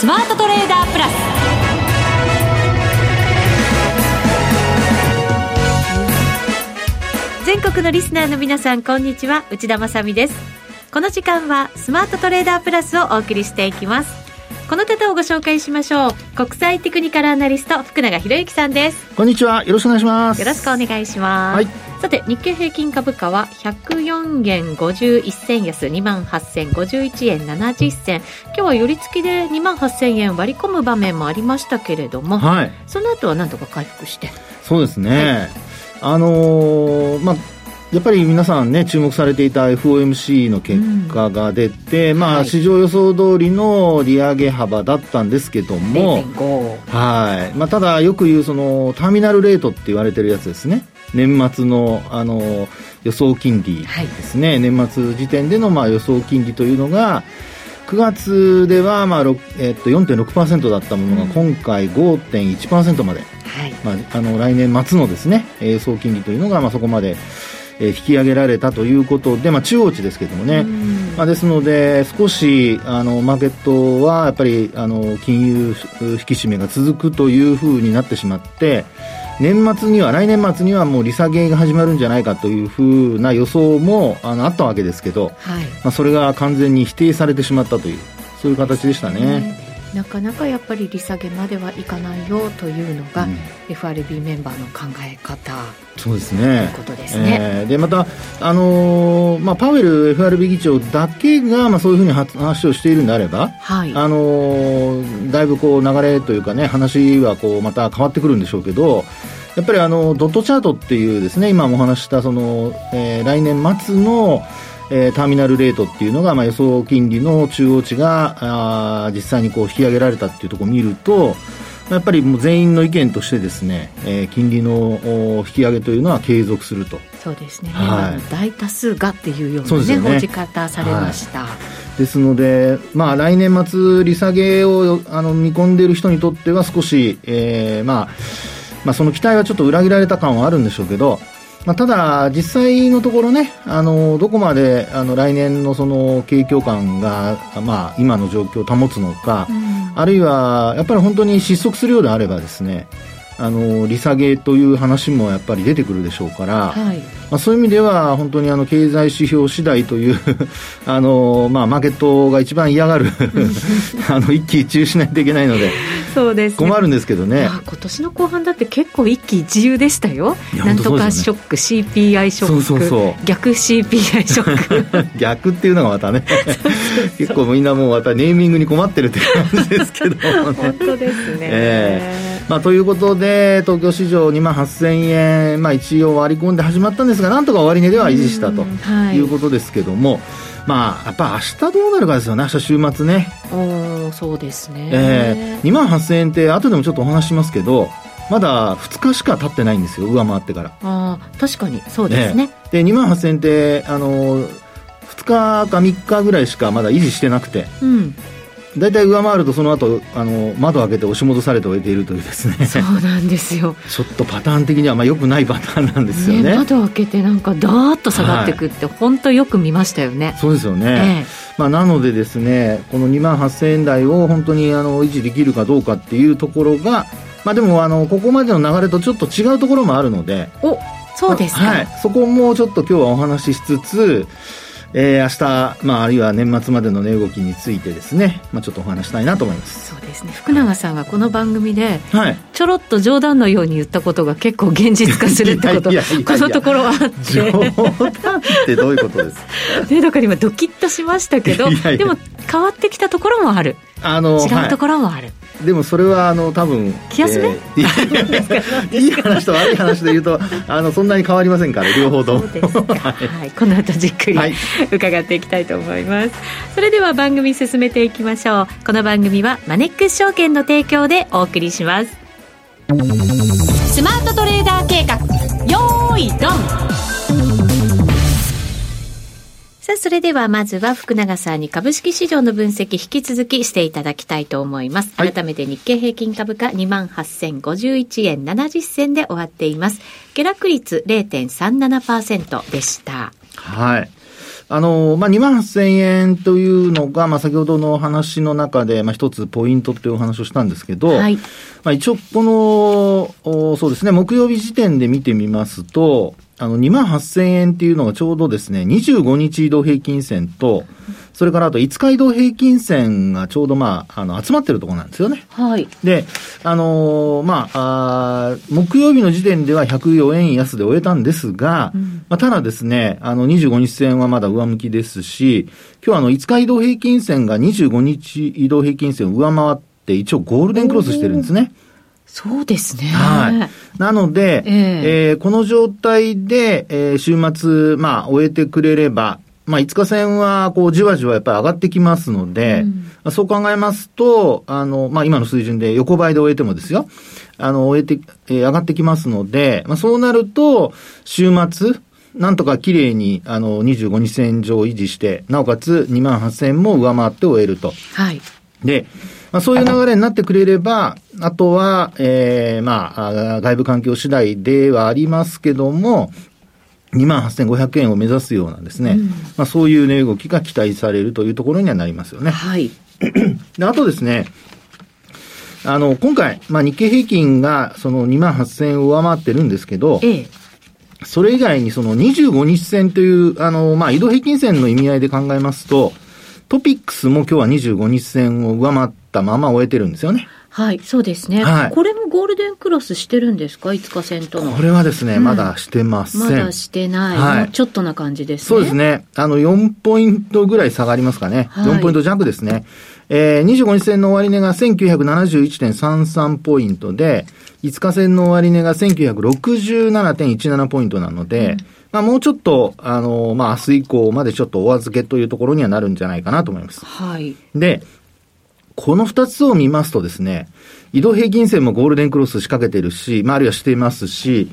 スマートトレーダープラス。全国のリスナーの皆さんこんにちは。内田まさです。この時間はスマートトレーダープラスをお送りしていきます。この方をご紹介しましょう。国際テクニカルアナリスト福永博之さんです。こんにちは。よろしくお願いします。よろしくお願いします、はい、さて日経平均株価は104円51銭安2万8051円70銭。今日は寄り付きで2万8000円割り込む場面もありましたけれども、はい、その後は何とか回復して。そうですね、はい、あのー、まあやっぱり皆さんね、注目されていた FOMC の結果が出て、うん、まあ、市場予想通りの利上げ幅だったんですけども、はい。まあ、ただ、よく言う、その、ターミナルレートって言われてるやつですね。年末の、あの、予想金利ですね。はい、年末時点での、まあ、予想金利というのが、9月では、まあえっと、4.6%だったものが、今回5.1%まで、はい、まあ、あの来年末のですね予想金利というのが、まあ、そこまでえ引き上げられたということで、まあ、中央値ですけどもね、まあ、ですので、少しあのマーケットはやっぱりあの金融引き締めが続くというふうになってしまって、年末には、来年末にはもう利下げが始まるんじゃないかというふうな予想もあのあったわけですけど、はい、まあ、それが完全に否定されてしまったという、そういう形でしたね。なかなかやっぱり利下げまではいかないよというのが、うん、FRB メンバーの考え方そうですね。ということですね。えー、でまたあのー、まあパウエル FRB 議長だけがまあそういうふうに話をしているんであれば、はい、あのー、だいぶこう流れというかね話はこうまた変わってくるんでしょうけど。やっぱりあのドットチャートっていうですね今もお話したその、えー、来年末のえー、ターミナルレートっていうのが、まあ、予想金利の中央値があ実際にこう引き上げられたっていうところを見るとやっぱりもう全員の意見としてですね、えー、金利の引き上げというのは継続すると。そうですね、はい、大多数がっていうようなね、ね。報じ方されました、はい、ですので、まあ、来年末利下げをあの見込んでいる人にとっては少し、えーまあまあ、その期待はちょっと裏切られた感はあるんでしょうけどまあ、ただ、実際のところね、あのどこまであの来年のその景況感が、まあ、今の状況を保つのか、うん、あるいはやっぱり本当に失速するようであればですね、あの利下げという話もやっぱり出てくるでしょうから、はい、まあ、そういう意味では本当にあの経済指標次第という あの、まあ、マーケットが一番嫌がる あの一喜一憂しないといけないのでそうです、ね、困るんですけどね。今年の後半だって結構一喜一憂でしたよ。なんとかショック、ね、CPI ショック。そうそうそう。逆 CPI ショック。逆っていうのがまたね。結構みんなもうまたネーミングに困ってるって感じですけど、ね、本当ですね、えーまあ、ということで、東京市場2万8000円、まあ、一応割り込んで始まったんですが、なんとか終値では維持したということですけども、はい、まあ、やっぱ明日どうなるかですよね、明日週末ね。おそうですね。えー、2万8000円って、後でもちょっとお話しますけど、まだ2日しか経ってないんですよ、上回ってから。あ確かに、そうですね。で、2万8000円って、あの、2日か3日ぐらいしかまだ維持してなくて、うん、大体上回るとその後あの窓開けて押し戻されておいているというですね。そうなんですよ。ちょっとパターン的にはまあよくないパターンなんですよね、ね、窓開けてなんかダーッと下がっていくって、はい、本当よく見ましたよね。そうですよね、ええ、まあ、なのでですねこの2万8000円台を本当にあの維持できるかどうかっていうところがまあでもあのここまでの流れとちょっと違うところもあるので。おそうですか、はい、そこもちょっと今日はお話ししつつえー、明日、まあ、あるいは年末までの値動きについてですね、まあ、ちょっとお話したいなと思います。そうですね。福永さんがこの番組で、はい、ちょろっと冗談のように言ったことが結構現実化するってこと このところはあって。冗談ってどういうことですか？で だから今ドキッとしましたけどでも変わってきたところもあるあの違うところもある、はい。でもそれはあの多分気休め、えー、いい話と悪い話で言うとあのそんなに変わりませんから両方とも。はい、この後じっくり、伺っていきたいと思います。それでは番組進めていきましょう。この番組はマネックス証券の提供でお送りします。スマートトレーダー計画。よーいドンさあ、それではまずは福永さんに株式市場の分析引き続きしていただきたいと思います。はい、改めて日経平均株価28,051円70銭で終わっています。下落率0.37%でした。はい。あの、まあ、2万8000円というのが、まあ、先ほどの話の中で、まあ、一つポイントというお話をしたんですけど、はい、まあ、一応、この、そうですね、木曜日時点で見てみますと、あの、2万8000円っていうのがちょうどですね、25日移動平均線と、それからあと5日移動平均線がちょうどまあ、あの、集まってるところなんですよね。はい。で、あのー、まああ、木曜日の時点では104円安で終えたんですが、うん、まあ、ただですね、あの、25日線はまだ上向きですし、今日あの、5日移動平均線が25日移動平均線を上回って、一応ゴールデンクロスしてるんですね。そうですね。はい。なので、えー、えー、この状態で、えー、週末、まあ、終えてくれれば、まあ、5日線は、こう、じわじわやっぱり上がってきますので、うん、そう考えますと、あの、まあ、今の水準で横ばいで終えてもですよ、あの、終えて、えー、上がってきますので、まあ、そうなると、週末、なんとか綺麗に、あの、25日線上を維持して、なおかつ2万8000も上回って終えると。はい。で、まあ、そういう流れになってくれれば、あとは、ええー、まあ、外部環境次第ではありますけども、2万8500円を目指すようなですね、うん、まあ、そういう値動きが期待されるというところにはなりますよね。はい。であとですね、あの、今回、まあ、日経平均がその2万8000円を上回ってるんですけど、ええ、それ以外にその25日線という、あの、まあ、移動平均線の意味合いで考えますと、トピックスも今日は25日線を上回ったまま終えてるんですよね。はい、そうですね。はい、これもゴールデンクロスしてるんですか ?5 日線との。これはですね、うん、まだしてません。まだしてない。はい、ちょっとな感じですね。そうですね。あの、4ポイントぐらい下がりますかね。はい、4ポイント弱ですね。えー、25日線の終値が1971.33ポイントで、5日線の終値が1967.17ポイントなので、うんまあ、もうちょっと、あの、まあ、明日以降までちょっとお預けというところにはなるんじゃないかなと思います。はい。で、この二つを見ますとですね、移動平均線もゴールデンクロス仕掛けてるし、まあ、あるいはしていますし、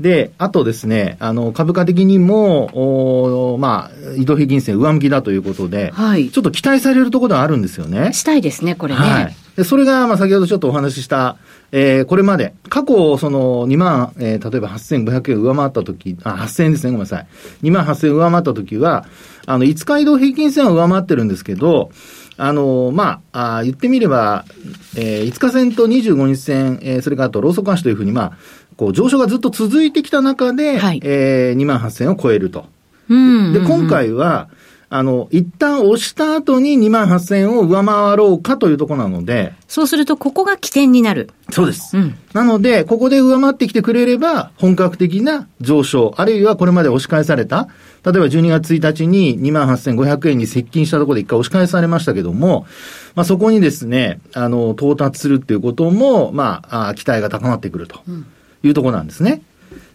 で、あとですね、あの、株価的にも、おまあ、移動平均線上向きだということで、はい、ちょっと期待されるところはあるんですよね。したいですね、これね。はい。で、それが、まあ、先ほどちょっとお話しした、えー、これまで、過去、その、2万、えー、例えば8500円上回ったとき、あ、8000円ですね、ごめんなさい。2万8000円上回ったときは、あの、5日移動平均線は上回ってるんですけど、あの、まあ、あ言ってみれば、えー、5日線と25日線、えー、それからあとローソク足というふうに、まあ、こう、上昇がずっと続いてきた中で、はい、えー、2万8000円を超えると。うんうんうん、で、今回は、あの、一旦押した後に2万8000円を上回ろうかというところなので。そうすると、ここが起点になる。そうです。うん、なので、ここで上回ってきてくれれば、本格的な上昇、あるいはこれまで押し返された、例えば12月1日に2万8500円に接近したところで一回押し返されましたけども、まあ、そこにですね、あの、到達するっていうことも、まあ、あ期待が高まってくるというところなんですね。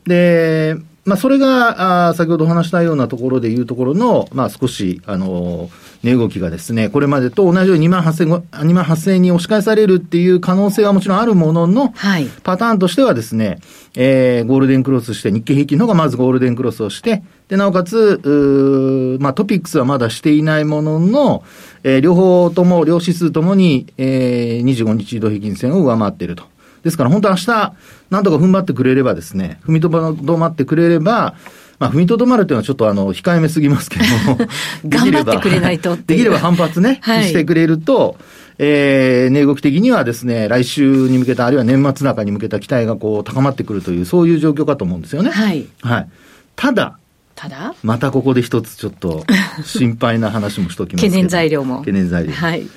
で、まあ、それが、あ先ほどお話したようなところでいうところの、まあ、少し、あの、値動きがですね、これまでと同じように2万8000、2万8000円に押し返されるっていう可能性はもちろんあるものの、はい、パターンとしてはですね、えー、ゴールデンクロスして、日経平均の方がまずゴールデンクロスをして、で、なおかつ、うまあ、トピックスはまだしていないものの、えー、両方とも、両指数ともに、えー、25日移動平均線を上回っていると。ですから本当明日、なんとか踏ん張ってくれればですね、踏みとどまってくれれば、まあ、踏みとどまるというのはちょっとあの、控えめすぎますけども。頑張ってくれないとできれば反発ね、はい、してくれると、えー、値動き的にはですね、来週に向けた、あるいは年末中に向けた期待がこう、高まってくるという、そういう状況かと思うんですよね。はい。はい。ただ、ただ？またここで一つちょっと 心配な話もしときます懸念材料も。懸念材料。はい。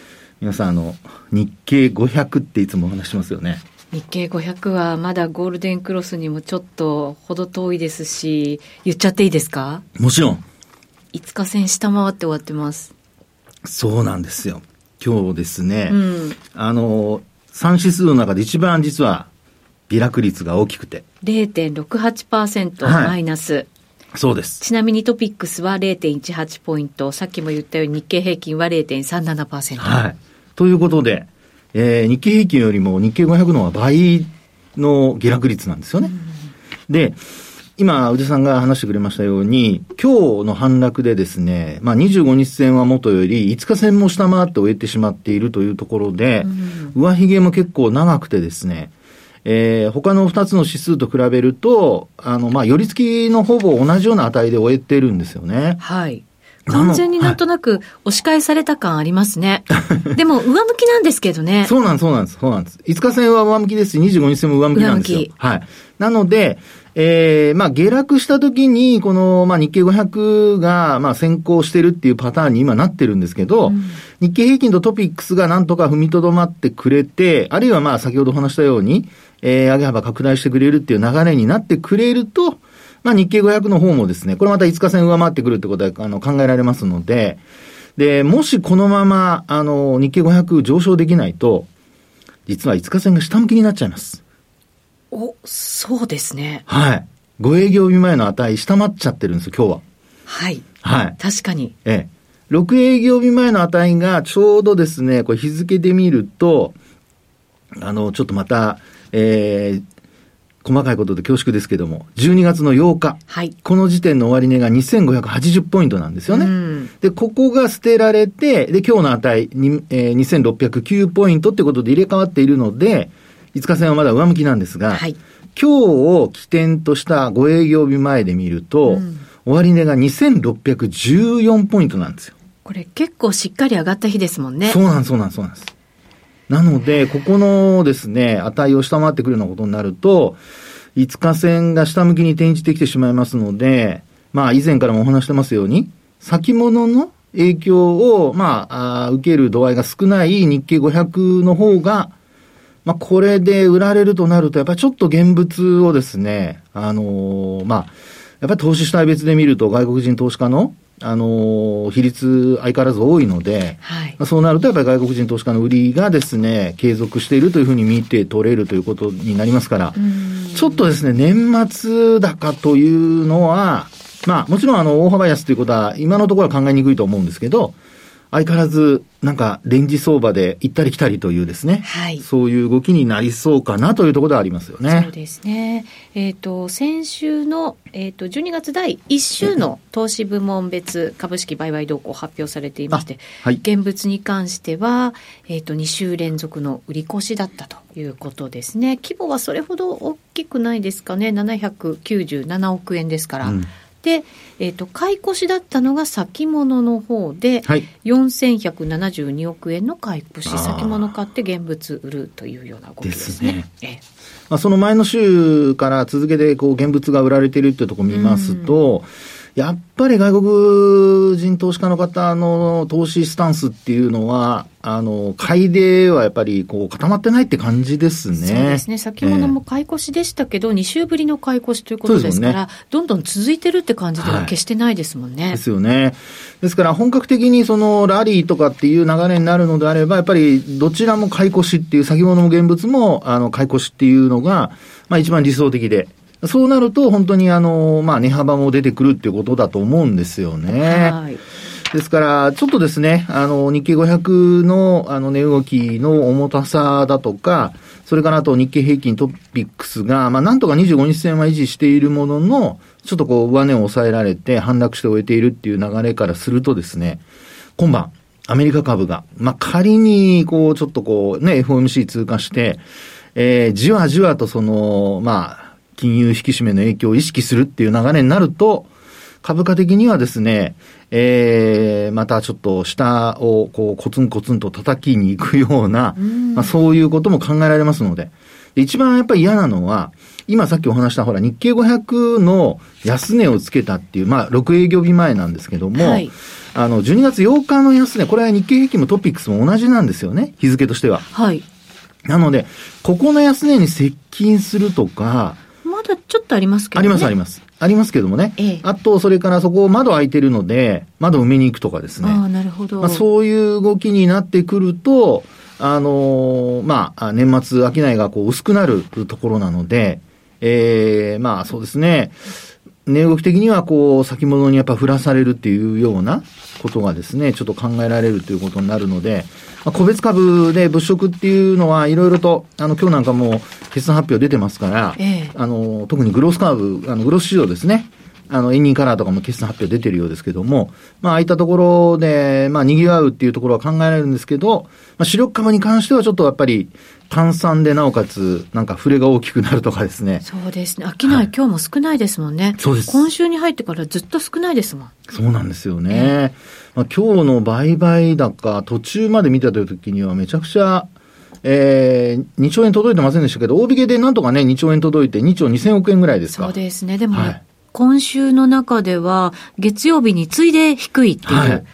皆さん、あの、日経500っていつもお話しますよね。日経500はまだゴールデンクロスにもちょっと程遠いですし、言っちゃっていいですか？もちろん。5日線下回って終わってます。そうなんですよ。今日ですね、うん、あの、3指数の中で一番実は、微落率が大きくて。0.68%マイナス。はいそうです。ちなみにトピックスは0.18ポイント、さっきも言ったように日経平均は0.37%。はい。ということで、えー、日経平均よりも日経500のは倍の下落率なんですよね。で、今、宇治さんが話してくれましたように、今日の反落でですね、まあ25日線は元より5日線も下回って終えてしまっているというところで、上髭も結構長くてですね、えー、他の2つの指数と比べると、あの、まあ、寄り付きのほぼ同じような値で終えてるんですよね。はい。完全になんとなく押し返された感ありますね。でも、上向きなんですけどね。そうなんです、そうなんです、そうなんです。5日線は上向きですし、25日線も上向きなんですよ。はい。なので、えー、まあ、下落した時に、この、まあ、日経500が、まあ、先行してるっていうパターンに今なってるんですけど、うん、日経平均とトピックスがなんとか踏みとどまってくれて、あるいはまあ、先ほど話したように、えー、上げ幅拡大してくれるっていう流れになってくれると、まあ、日経500の方もですね、これまた5日線上回ってくるってことは、あの、考えられますので、で、もしこのまま、あの、日経500上昇できないと、実は5日線が下向きになっちゃいます。お、そうですね。はい。5営業日前の値下回っちゃってるんですよ、今日は。はい。はい。確かに。ええ。6営業日前の値がちょうどですね、これ日付で見ると、あの、ちょっとまた、えー、細かいことで恐縮ですけども、12月の8日。はい。この時点の終値が2580ポイントなんですよね。で、ここが捨てられて、で、今日の値に、えー、2609ポイントってことで入れ替わっているので、5日線はまだ上向きなんですが、はい、今日を起点とした5営業日前で見ると、うん、終値が2614ポイントなんですよ。これ結構しっかり上がった日ですもんね。そうなんそうなんそうなんです。なので、ここのですね、値を下回ってくるようなことになると、5日線が下向きに転じてきてしまいますので、まあ以前からもお話してますように、先物の影響を、まあ、あ受ける度合いが少ない日経500の方が、まあ、これで売られるとなると、やっぱりちょっと現物をですね、あのー、まあ、やっぱり投資主体別で見ると外国人投資家の、あのー、比率相変わらず多いので、はい、まあ、そうなるとやっぱり外国人投資家の売りがですね、継続しているというふうに見て取れるということになりますから、ちょっとですね、年末高というのは、まあ、もちろんあの、大幅安ということは今のところは考えにくいと思うんですけど、相変わらず、なんか、レンジ相場で行ったり来たりというですね。はい。そういう動きになりそうかなというところではありますよね。そうですね。えっ、ー、と、先週の、えっ、ー、と、12月第1週の投資部門別株式売買動向発表されていまして、はい。現物に関しては、えっ、ー、と、2週連続の売り越しだったということですね。規模はそれほど大きくないですかね。797億円ですから。うんで、えーと、買い越しだったのが先物の方で、はい、4172億円の買い越し、先物買って現物売るというような動きですね。ですね。まあ、その前の週から続けてこう現物が売られているというところを見ますと、やっぱり外国人投資家の方の投資スタンスっていうのは、あの、買いではやっぱりこう固まってないって感じですね。そうですね。先物も買い越しでしたけど、えー、2週ぶりの買い越しということですから、ね、どんどん続いてるって感じでは決してないですもんね。はい、ですよね。ですから本格的にそのラリーとかっていう流れになるのであれば、やっぱりどちらも買い越しっていう先物も現物もあの買い越しっていうのが、まあ一番理想的で、そうなると、本当にあの、まあ、値幅も出てくるっていうことだと思うんですよね。はい。ですから、ちょっとですね、あの、日経500の、あの、値動きの重たさだとか、それからあと日経平均トピックスが、まあ、なんとか25日線は維持しているものの、ちょっとこう、上値を抑えられて、反落して終えているっていう流れからするとですね、今晩、アメリカ株が、まあ、仮に、こう、ちょっとこう、ね、FOMC 通過して、えー、じわじわとその、まあ、金融引き締めの影響を意識するっていう流れになると、株価的にはですね、えー、またちょっと下をこうコツンコツンと叩きに行くような、まあ、そういうことも考えられますので、一番やっぱり嫌なのは、今さっきお話したほら日経500の安値をつけたっていう、まあ6営業日前なんですけども、はい、あの12月8日の安値、これは日経平均もトピックスも同じなんですよね、日付としては。はい。なので、ここの安値に接近するとか、まだちょっとありますけどね。あります、あります。ありますけどもね。ええ、あと、それからそこ窓開いてるので、窓埋めに行くとかですね。ああ、なるほど。まあ、そういう動きになってくると、あのー、まあ、年末商いがこう薄くなるところなので、ええー、まあそうですね。値動き的にはこう、先物にやっぱ振らされるっていうようなことがですね、ちょっと考えられるということになるので、まあ、個別株で物色っていうのはいろいろと、あの、今日なんかも決算発表出てますから、ええ、あの、特にグロースカーブ、あの、グロース市場ですね。あの、エンニーカラーとかも決算発表出てるようですけども、まあ、ああいったところで、まあ、賑わうっていうところは考えられるんですけど、まあ、主力株に関してはちょっとやっぱり、炭酸でなおかつ、なんか触れが大きくなるとかですね。そうですね。商い、はい、今日も少ないですもんね。そうです。今週に入ってからずっと少ないですもん。そうなんですよね。まあ、今日の売買高、途中まで見てた時にはめちゃくちゃ、えー、2兆円届いてませんでしたけど、大引けでなんとかね、2兆円届いて、2兆2000億円ぐらいですか。そうですね。でも、はい、今週の中では、月曜日に次いで低いっていう。はい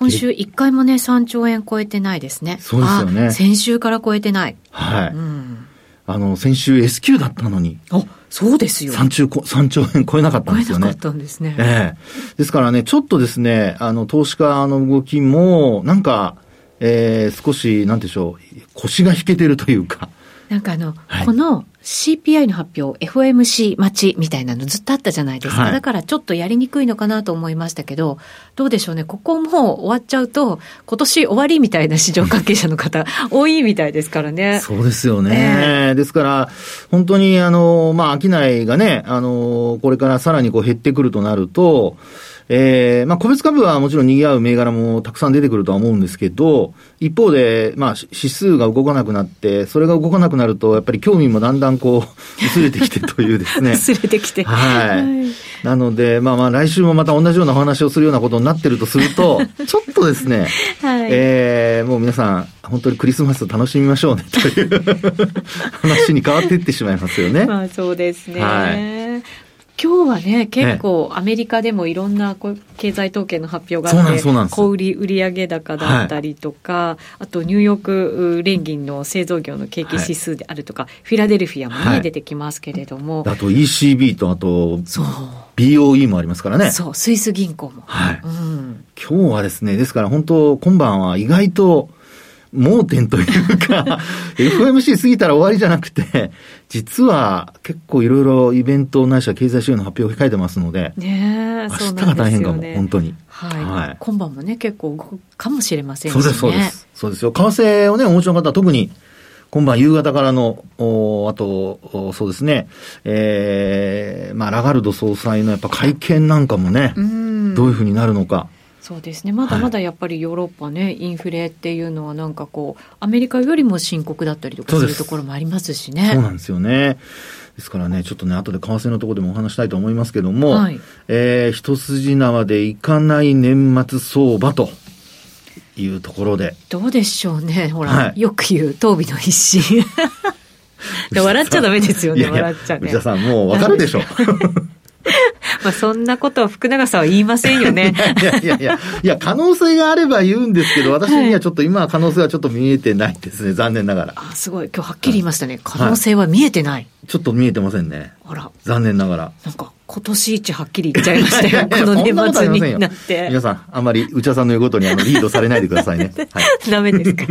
今週1回もね、3兆円超えてないですね。そうですよね。先週から超えてない。はい。うん、あの、先週 S q だったのに。あ、そうですよ。3兆 ,3 兆円超えなかったんですよね。超えなかったんですね。ええー、ですからね、ちょっとですね、あの、投資家の動きも、なんか、えー、少し、なんでしょう、腰が引けてるというか。なんかあの、はい、この CPI の発表、FOMC 待ちみたいなのずっとあったじゃないですか、はい、だからちょっとやりにくいのかなと思いましたけど、どうでしょうね、ここも終わっちゃうと、今年終わりみたいな市場関係者の方、多いみたいですからね。そうですよね。えー、ですから、本当に、あの、まあ、商いがね、あの、これからさらにこう減ってくるとなると、えー、まあ、個別株はもちろん賑わう銘柄もたくさん出てくるとは思うんですけど、一方で、まあ、指数が動かなくなって、それが動かなくなると、やっぱり興味もだんだんこう、薄れてきてというですね。薄れてきて。はい。はい、なので、まあまあ、来週もまた同じようなお話をするようなことになってるとすると、ちょっとですね、はい、えー、もう皆さん、本当にクリスマスを楽しみましょうねという話に変わっていってしまいますよね。まあそうですね。はい今日はね、結構アメリカでもいろんな経済統計の発表があって、小売売上高だったりとか、はい、あとニューヨーク連銀の製造業の景気指数であるとか、はい、フィラデルフィアもね、はい、出てきますけれども。あと ECB と、あと、そう。BOE もありますからね。そう、スイス銀行も。はい。うん、今日はですね、ですから本当、今晩は意外と、盲点というか、FOMC 過ぎたら終わりじゃなくて、実は結構いろいろイベントないしは経済指標の発表を控えてますので、ね明日が大変かも、本当に。はい。はい、今晩もね、結構動くかもしれませんし、ね、そうです、そうです。そうですよ。為替をね、お持ちの方は特に、今晩夕方からの、おあと、そうですね、ええー、まあ、ラガルド総裁のやっぱ会見なんかもね、どういうふうになるのか。そうですね。まだまだやっぱりヨーロッパね、はい、インフレっていうのはなんかこうアメリカよりも深刻だったりとかするところもありますしね。そうなんですよね。ですからね、ちょっとね、後で為替のところでもお話したいと思いますけども、はい、えー、一筋縄でいかない年末相場というところで。どうでしょうね、ほら、はい、よく言う、当備の一心。笑っちゃダメですよね、笑っちゃね。内田さん、もうわかるでしょ。まあそんなことを福永さんは言いませんよね。いやいやいや、いや、可能性があれば言うんですけど、私にはちょっと今は可能性はちょっと見えてないですね、残念ながら。あ、すごい。今日はっきり言いましたね。可能性は見えてない。はい、ちょっと見えてませんね。あら。残念ながら。なんか、今年一はっきり言っちゃいましたよ。この年末になって。皆さん、あんまり内田さんの言うことにあのリードされないでくださいね。はい、ダメですか。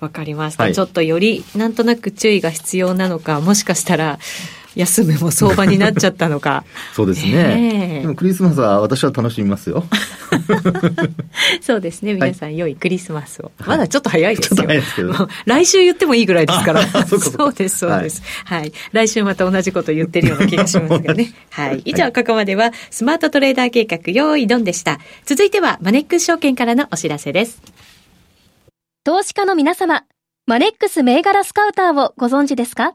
わかりました、はい、ちょっとより、なんとなく注意が必要なのか、もしかしたら、休むも相場になっちゃったのか。そうですね。でもクリスマスは私は楽しみますよ。そうですね。皆さん、良いクリスマスを。まだちょっと早いですよ。ですけど。来週言ってもいいぐらいですから。そうです、そうです、はい。はい。来週また同じこと言ってるような気がしますがね。はい。以上、ここまでは、スマートトレーダー計画、用意ドンでした。続いては、マネックス証券からのお知らせです。投資家の皆様、マネックス銘柄スカウターをご存知ですか？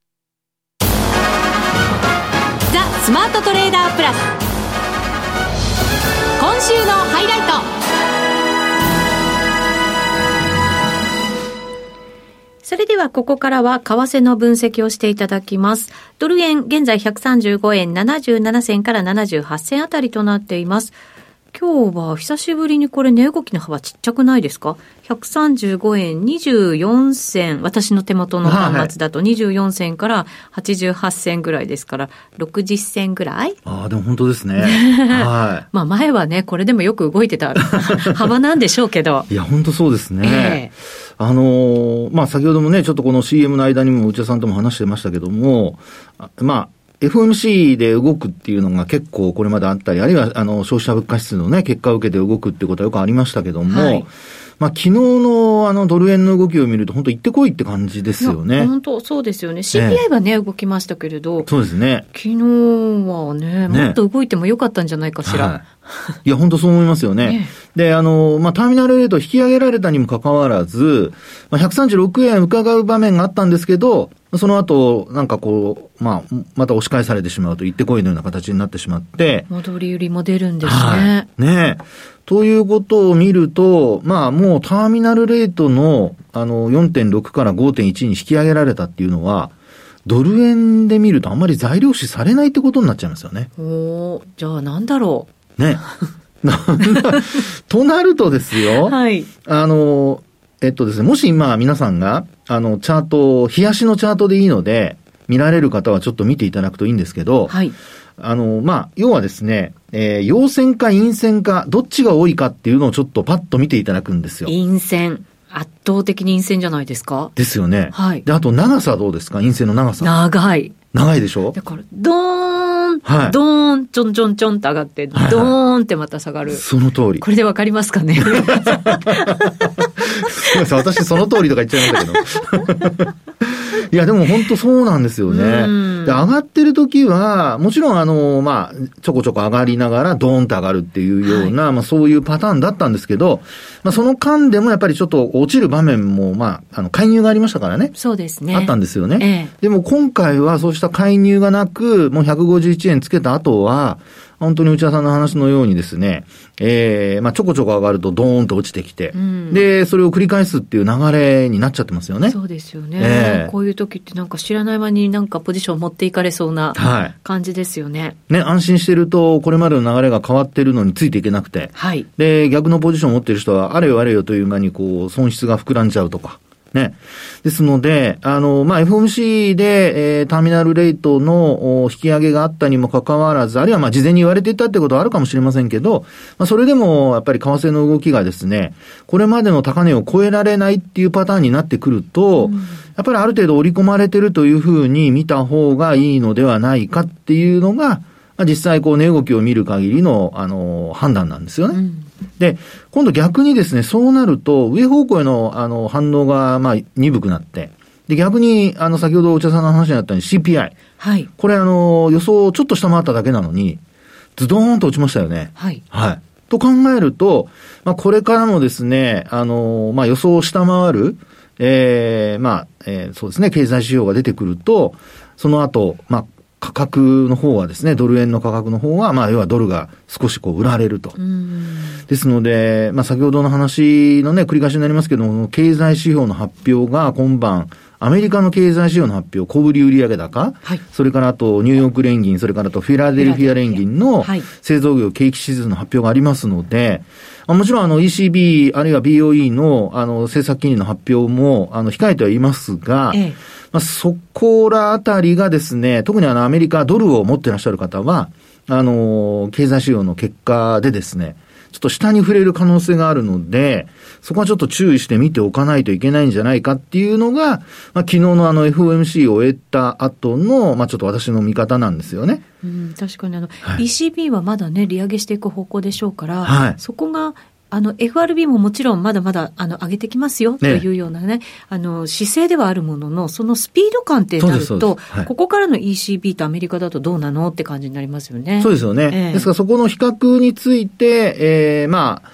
ザ・スマートトレーダープラス。今週のハイライト。それではここからは為替の分析をしていただきます。ドル円、現在135円77銭から78銭あたりとなっています。今日は久しぶりにこれ値動きの幅ちっちゃくないですか ?135 円24銭、私の手元の端末だと24銭から88銭ぐらいですから、60銭ぐらい？ああ、でも本当ですね。はい。まあ前はね、これでもよく動いてた 幅なんでしょうけど。いや、本当そうですね。えーあのー、まあ、先ほどもね、ちょっとこの CM の間にも内田さんとも話してましたけども、まあ、FMC で動くっていうのが結構これまであったり、あるいはあの消費者物価指数のね、結果を受けて動くっていうことはよくありましたけども、はい、まあ昨日のあのドル円の動きを見ると本当行ってこいって感じですよね。本当そうですよね。CPI はね、動きましたけれど、そうですね。昨日はね、もっと動いてもよかったんじゃないかしら。はいいや、本当そう思いますよね。ね で、あの、まあ、ターミナルレート引き上げられたにもかかわらず、まあ、136円伺う場面があったんですけど、その後、なんかこう、まあ、また押し返されてしまうと、行ってこいのような形になってしまって。戻り売りも出るんですね。はい、ねということを見ると、まあ、もうターミナルレートの、あの、4.6から5.1に引き上げられたっていうのは、ドル円で見るとあんまり材料視されないってことになっちゃいますよね。おじゃあなんだろう。ね。となるとですよ、はい。あの、えっとですね、もし今皆さんが、あの、チャート、冷やしのチャートでいいので、見られる方はちょっと見ていただくといいんですけど、はい。あの、まあ、要はですね、えー、陽線か陰線か、どっちが多いかっていうのをちょっとパッと見ていただくんですよ。陰線。圧倒的に陰線じゃないですか？ですよね。はい。で、あと長さどうですか？陰線の長さ。長い。長いでしょ？だから、ドーン、はい、ドーン、ちょんちょんちょんって上がって、ドーンってまた下がる。その通り。これでわかりますかね？すみません、私その通りとか言っちゃいましたけど。いや、でも本当そうなんですよね。で、上がってる時は、もちろんあの、まあ、ちょこちょこ上がりながらドーンと上がるっていうような、はい、まあそういうパターンだったんですけど、まあその間でもやっぱりちょっと落ちる場面も、まあ、あの、介入がありましたからね。そうですね。あったんですよね。ええ、でも今回はそうした介入がなく、もう151円つけた後は、本当に内田さんの話のようにですね、ええー、まあちょこちょこ上がるとドーンと落ちてきて、うん、で、それを繰り返すっていう流れになっちゃってますよね。そうですよね。えー、こういう時ってなんか知らない間になんかポジション持っていかれそうな感じですよね。はい、ね、安心してると、これまでの流れが変わってるのについていけなくて、はい。で、逆のポジションを持ってる人は、あれよあれよという間にこう、損失が膨らんじゃうとか、ね。ですので、あの、まあ、FOMC で、えー、ターミナルレートの引き上げがあったにもかかわらず、あるいはまあ、事前に言われていたってことはあるかもしれませんけど、まあ、それでも、やっぱり為替の動きがですね、これまでの高値を超えられないっていうパターンになってくると、うん、やっぱりある程度織り込まれてるというふうに見た方がいいのではないかっていうのが、まあ、実際こう値動きを見る限りの、あの、判断なんですよね。うんで、今度逆にですね、そうなると、上方向への、あの、反応が、まあ、鈍くなって、で、逆に、あの、先ほどお茶さんの話にあったように CPI。はい。これ、あの、予想をちょっと下回っただけなのに、ズドーンと落ちましたよね。はい。はい。と考えると、まあ、これからもですね、あの、まあ、予想を下回る、ええー、まあ、えー、そうですね、経済指標が出てくると、その後、まあ、価格の方はですね、ドル円の価格の方は、まあ、要はドルが少しこう売られると。ですので、まあ、先ほどの話のね、繰り返しになりますけども、経済指標の発表が今晩アメリカの経済指標の発表、小売売上高、はい、それからあとニューヨーク連銀、それからとフィラデルフィア連銀の製造業景気指数の発表がありますので、もちろんあの ECB あるいは BOE のあの政策金利の発表もあの控えてはいますが、ええ、まあ、そこらあたりがですね、特にあのアメリカドルを持ってらっしゃる方は、あの、経済指標の結果でですね、ちょっと下に触れる可能性があるので、そこはちょっと注意して見ておかないといけないんじゃないかっていうのが、まあ、昨日のあの FOMC を終えた後の、まあ、ちょっと私の見方なんですよね。うん、確かにあの、はい、ECB はまだね、利上げしていく方向でしょうから、はい、そこがあの FRB ももちろんまだまだあの上げてきますよというようなね、ねあの姿勢ではあるものの、そのスピード感ってなると、はい、ここからの ECB とアメリカだとどうなのって感じになりますよね。そうですよね。えー、ですからそこの比較について、えー、まあ、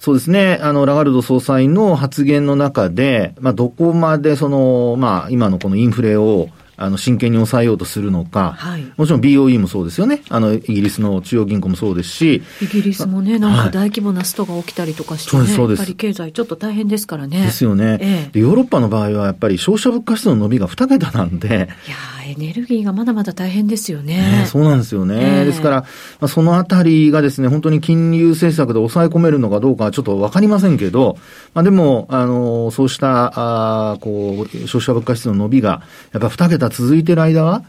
そうですね。あの、ラガルド総裁の発言の中で、まあ、どこまでその、まあ、今のこのインフレを、あの、真剣に抑えようとするのか、はい、もちろん BOE もそうですよね。あの、イギリスの中央銀行もそうですし。イギリスもね、なんか大規模なストが起きたりとかしてね、はい、やっぱり経済ちょっと大変ですからね。ですよね、ええ、ヨーロッパの場合はやっぱり消費者物価指数の伸びが2桁なんで。いやエネルギーがまだまだ大変ですよね。ねそうなんですよね。え、ですから、まあ、そのあたりがですね、本当に金融政策で抑え込めるのかどうかはちょっとわかりませんけど、まあでも、あの、そうした、あこう、消費者物価指数の伸びが、やっぱ2桁続いてる間は、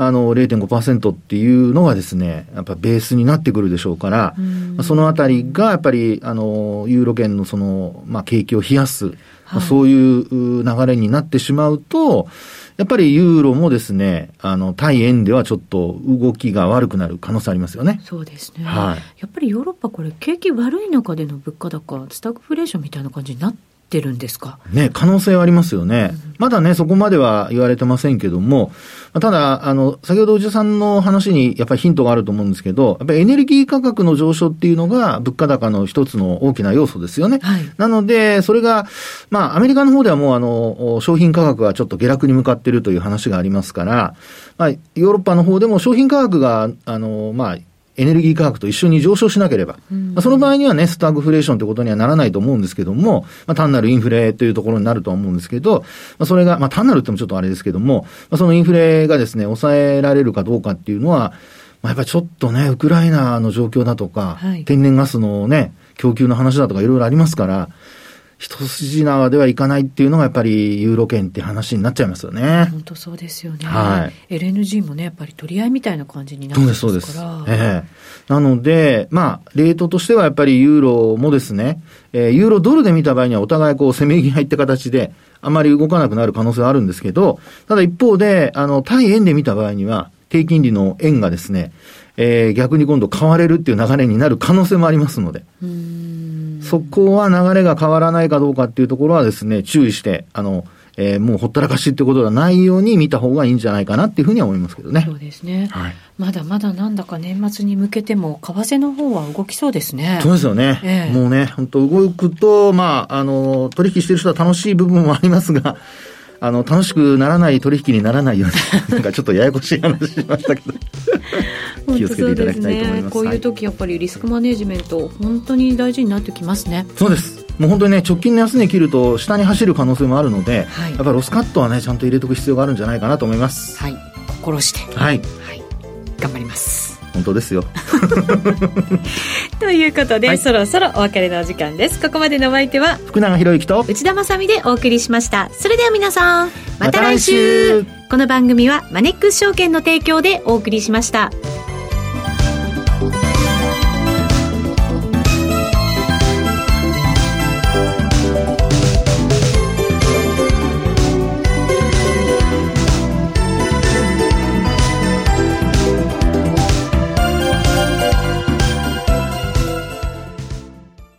あの、0.5%っていうのがですね、やっぱベースになってくるでしょうから、そのあたりがやっぱり、あの、ユーロ圏のその、まあ、景気を冷やす、はい、そういう流れになってしまうと、やっぱりユーロもですね、あの、対円ではちょっと動きが悪くなる可能性ありますよね。そうですね。はい。やっぱりヨーロッパこれ、景気悪い中での物価高、スタグフレーションみたいな感じになってってるんですか？ね、可能性はありますよね。うん、まだね、そこまでは言われてませんけども、ただ、あの、先ほどおじさんの話にやっぱりヒントがあると思うんですけど、やっぱりエネルギー価格の上昇っていうのが物価高の一つの大きな要素ですよね。はい、なので、それが、まあ、アメリカの方ではもうあの、商品価格がちょっと下落に向かっているという話がありますから、まあ、ヨーロッパの方でも商品価格が、あの、まあ、エネルギー価格と一緒に上昇しなければ、まあ、その場合にはね、スタグフレーションということにはならないと思うんですけども、まあ、単なるインフレというところになるとは思うんですけど、まあ、それが、まあ、単なるってもちょっとあれですけども、まあ、そのインフレがですね、抑えられるかどうかっていうのは、まあ、やっぱりちょっとね、ウクライナの状況だとか、はい、天然ガスのね、供給の話だとかいろいろありますから、一筋縄ではいかないっていうのがやっぱりユーロ圏って話になっちゃいますよね。本当そうですよね。はい。LNG もね、やっぱり取り合いみたいな感じになってますから。そうです、そうです。ええー、なので、まあ、レートとしてはやっぱりユーロもですね、えー、ユーロドルで見た場合にはお互いこう、せめぎ合いって形で、あまり動かなくなる可能性はあるんですけど、ただ一方で、あの、対円で見た場合には、低金利の円がですね、えー、逆に今度買われるっていう流れになる可能性もありますので。うんそこは流れが変わらないかどうかっていうところはですね、注意して、あの、えー、もうほったらかしってことがないように見た方がいいんじゃないかなっていうふうには思いますけどね。そうですね。はい。まだまだなんだか年末に向けても、為替の方は動きそうですね。そうですよね。えー、もうね、本当動くと、まあ、あの、取引してる人は楽しい部分もありますが、あの、楽しくならない取引にならないように、なんかちょっとややこしい話しましたけど。気をつけていただきたいと思います。ね、こういう時やっぱりリスクマネジメント、本当に大事になってきますね。そうです。もう本当にね、直近の安値切ると下に走る可能性もあるので、はい、やっぱロスカットはね、ちゃんと入れとく必要があるんじゃないかなと思います。はい。心して。はい。はい。頑張ります。本当ですよ。ということで、はい、そろそろお別れのお時間です。ここまでのお相手は、福永博之と内田まさでお送りしました。それでは皆さん、また来週ま、この番組はマネックス証券の提供でお送りしました。